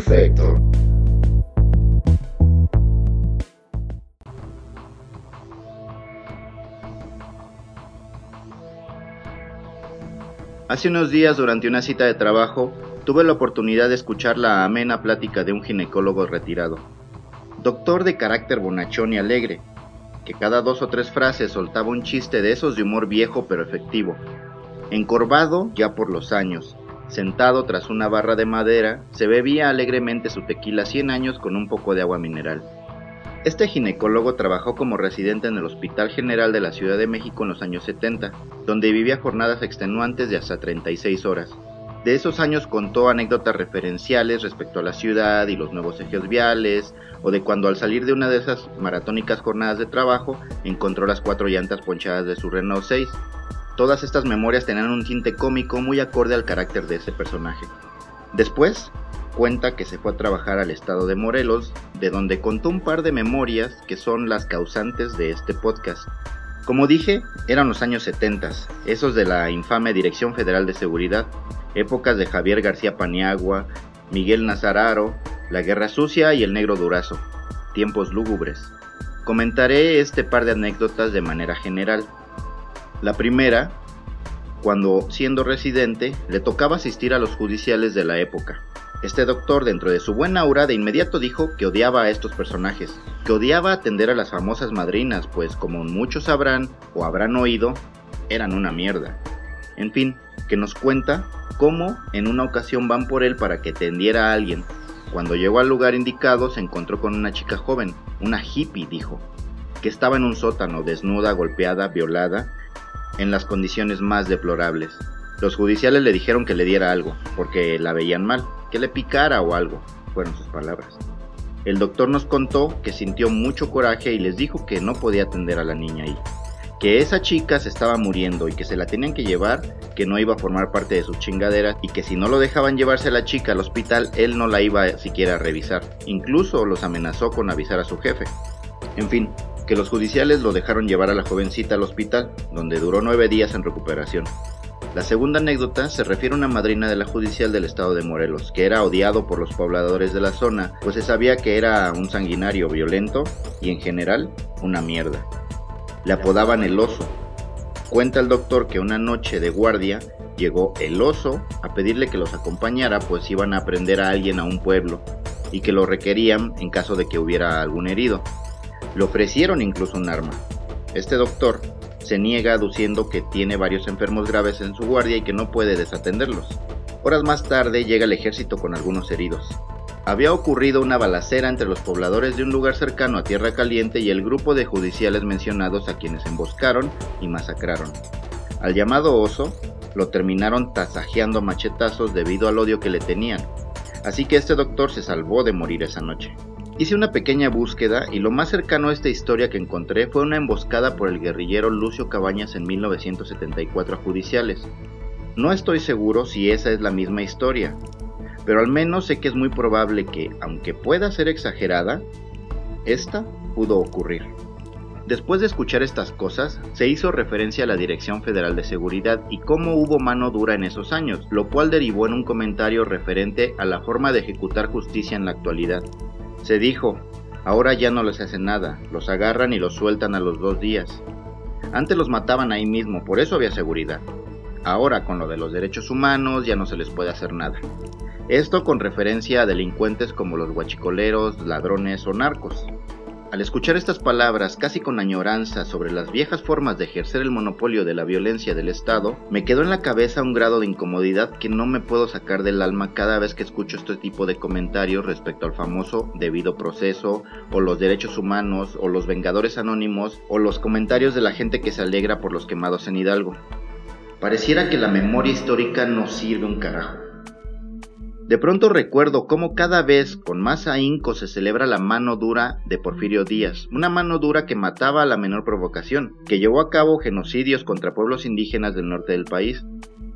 perfecto. Hace unos días, durante una cita de trabajo, tuve la oportunidad de escuchar la amena plática de un ginecólogo retirado. Doctor de carácter bonachón y alegre, que cada dos o tres frases soltaba un chiste de esos de humor viejo pero efectivo. Encorvado ya por los años, sentado tras una barra de madera, se bebía alegremente su tequila 100 años con un poco de agua mineral. Este ginecólogo trabajó como residente en el Hospital General de la Ciudad de México en los años 70, donde vivía jornadas extenuantes de hasta 36 horas. De esos años contó anécdotas referenciales respecto a la ciudad y los nuevos ejes viales, o de cuando al salir de una de esas maratónicas jornadas de trabajo encontró las cuatro llantas ponchadas de su Renault 6. Todas estas memorias tenían un tinte cómico muy acorde al carácter de ese personaje. Después, cuenta que se fue a trabajar al estado de Morelos, de donde contó un par de memorias que son las causantes de este podcast. Como dije, eran los años 70, esos de la infame Dirección Federal de Seguridad, épocas de Javier García Paniagua, Miguel Nazararo, la Guerra Sucia y el Negro Durazo, tiempos lúgubres. Comentaré este par de anécdotas de manera general. La primera, cuando siendo residente le tocaba asistir a los judiciales de la época. Este doctor, dentro de su buena aura, de inmediato dijo que odiaba a estos personajes, que odiaba atender a las famosas madrinas, pues como muchos sabrán o habrán oído, eran una mierda. En fin, que nos cuenta cómo en una ocasión van por él para que atendiera a alguien. Cuando llegó al lugar indicado se encontró con una chica joven, una hippie, dijo, que estaba en un sótano, desnuda, golpeada, violada, en las condiciones más deplorables. Los judiciales le dijeron que le diera algo, porque la veían mal, que le picara o algo, fueron sus palabras. El doctor nos contó que sintió mucho coraje y les dijo que no podía atender a la niña ahí, que esa chica se estaba muriendo y que se la tenían que llevar, que no iba a formar parte de sus chingaderas y que si no lo dejaban llevarse a la chica al hospital, él no la iba siquiera a revisar. Incluso los amenazó con avisar a su jefe. En fin, que los judiciales lo dejaron llevar a la jovencita al hospital, donde duró nueve días en recuperación. La segunda anécdota se refiere a una madrina de la judicial del estado de Morelos, que era odiado por los pobladores de la zona, pues se sabía que era un sanguinario violento y en general una mierda. Le apodaban el oso. Cuenta el doctor que una noche de guardia llegó el oso a pedirle que los acompañara pues iban a aprender a alguien a un pueblo y que lo requerían en caso de que hubiera algún herido. Le ofrecieron incluso un arma. Este doctor se niega aduciendo que tiene varios enfermos graves en su guardia y que no puede desatenderlos. Horas más tarde llega el ejército con algunos heridos. Había ocurrido una balacera entre los pobladores de un lugar cercano a Tierra Caliente y el grupo de judiciales mencionados a quienes emboscaron y masacraron. Al llamado oso, lo terminaron tasajeando machetazos debido al odio que le tenían, así que este doctor se salvó de morir esa noche. Hice una pequeña búsqueda y lo más cercano a esta historia que encontré fue una emboscada por el guerrillero Lucio Cabañas en 1974 a judiciales. No estoy seguro si esa es la misma historia, pero al menos sé que es muy probable que, aunque pueda ser exagerada, esta pudo ocurrir. Después de escuchar estas cosas, se hizo referencia a la Dirección Federal de Seguridad y cómo hubo mano dura en esos años, lo cual derivó en un comentario referente a la forma de ejecutar justicia en la actualidad. Se dijo, ahora ya no les hace nada, los agarran y los sueltan a los dos días. Antes los mataban ahí mismo, por eso había seguridad. Ahora con lo de los derechos humanos ya no se les puede hacer nada. Esto con referencia a delincuentes como los guachicoleros, ladrones o narcos. Al escuchar estas palabras casi con añoranza sobre las viejas formas de ejercer el monopolio de la violencia del Estado, me quedó en la cabeza un grado de incomodidad que no me puedo sacar del alma cada vez que escucho este tipo de comentarios respecto al famoso debido proceso, o los derechos humanos, o los vengadores anónimos, o los comentarios de la gente que se alegra por los quemados en Hidalgo. Pareciera que la memoria histórica no sirve un carajo. De pronto recuerdo cómo cada vez con más ahínco se celebra la mano dura de Porfirio Díaz, una mano dura que mataba a la menor provocación, que llevó a cabo genocidios contra pueblos indígenas del norte del país.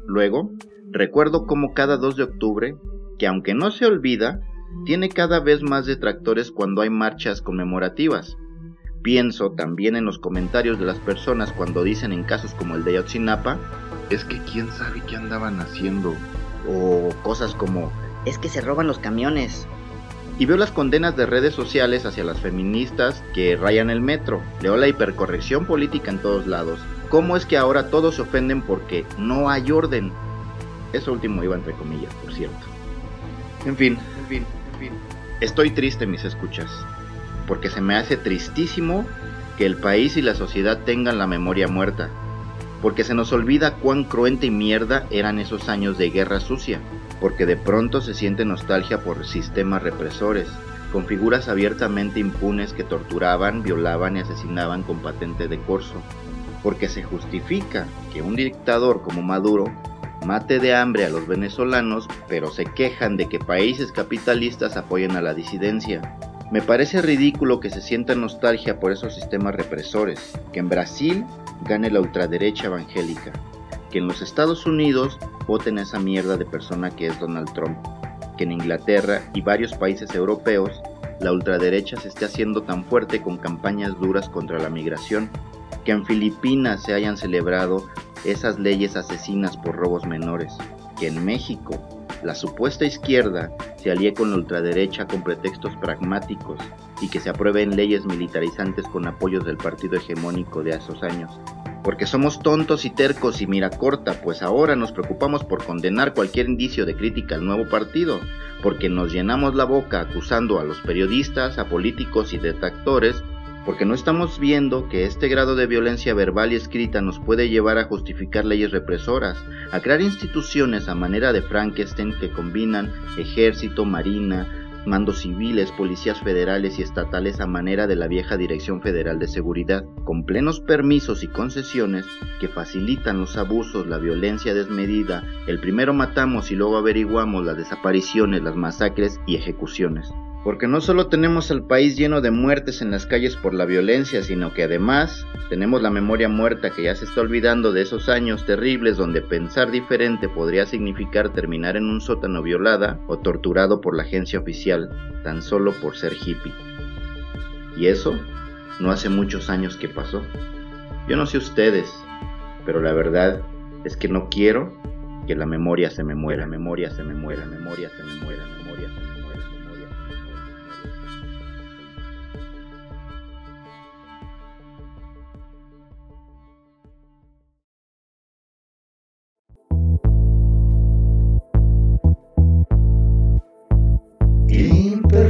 Luego, recuerdo cómo cada 2 de octubre, que aunque no se olvida, tiene cada vez más detractores cuando hay marchas conmemorativas. Pienso también en los comentarios de las personas cuando dicen en casos como el de Ayotzinapa, es que quién sabe qué andaban haciendo, o cosas como es que se roban los camiones. Y veo las condenas de redes sociales hacia las feministas que rayan el metro. Veo la hipercorrección política en todos lados. ¿Cómo es que ahora todos se ofenden porque no hay orden? Eso último iba entre comillas, por cierto. En fin, en fin, en fin. Estoy triste, mis escuchas, porque se me hace tristísimo que el país y la sociedad tengan la memoria muerta, porque se nos olvida cuán cruenta y mierda eran esos años de guerra sucia, porque de pronto se siente nostalgia por sistemas represores, con figuras abiertamente impunes que torturaban, violaban y asesinaban con patente de corso, porque se justifica que un dictador como Maduro mate de hambre a los venezolanos, pero se quejan de que países capitalistas apoyen a la disidencia. Me parece ridículo que se sienta nostalgia por esos sistemas represores, que en Brasil gane la ultraderecha evangélica, que en los Estados Unidos voten a esa mierda de persona que es Donald Trump, que en Inglaterra y varios países europeos la ultraderecha se esté haciendo tan fuerte con campañas duras contra la migración, que en Filipinas se hayan celebrado esas leyes asesinas por robos menores, que en México la supuesta izquierda se alíe con la ultraderecha con pretextos pragmáticos y que se aprueben leyes militarizantes con apoyos del partido hegemónico de esos años. Porque somos tontos y tercos y mira corta, pues ahora nos preocupamos por condenar cualquier indicio de crítica al nuevo partido, porque nos llenamos la boca acusando a los periodistas, a políticos y detractores porque no estamos viendo que este grado de violencia verbal y escrita nos puede llevar a justificar leyes represoras, a crear instituciones a manera de Frankenstein que combinan ejército, marina, mandos civiles, policías federales y estatales a manera de la vieja Dirección Federal de Seguridad, con plenos permisos y concesiones que facilitan los abusos, la violencia desmedida, el primero matamos y luego averiguamos las desapariciones, las masacres y ejecuciones porque no solo tenemos al país lleno de muertes en las calles por la violencia, sino que además tenemos la memoria muerta que ya se está olvidando de esos años terribles donde pensar diferente podría significar terminar en un sótano violada o torturado por la agencia oficial, tan solo por ser hippie. Y eso no hace muchos años que pasó. Yo no sé ustedes, pero la verdad es que no quiero que la memoria se me muera, memoria se me muera, memoria se me muera,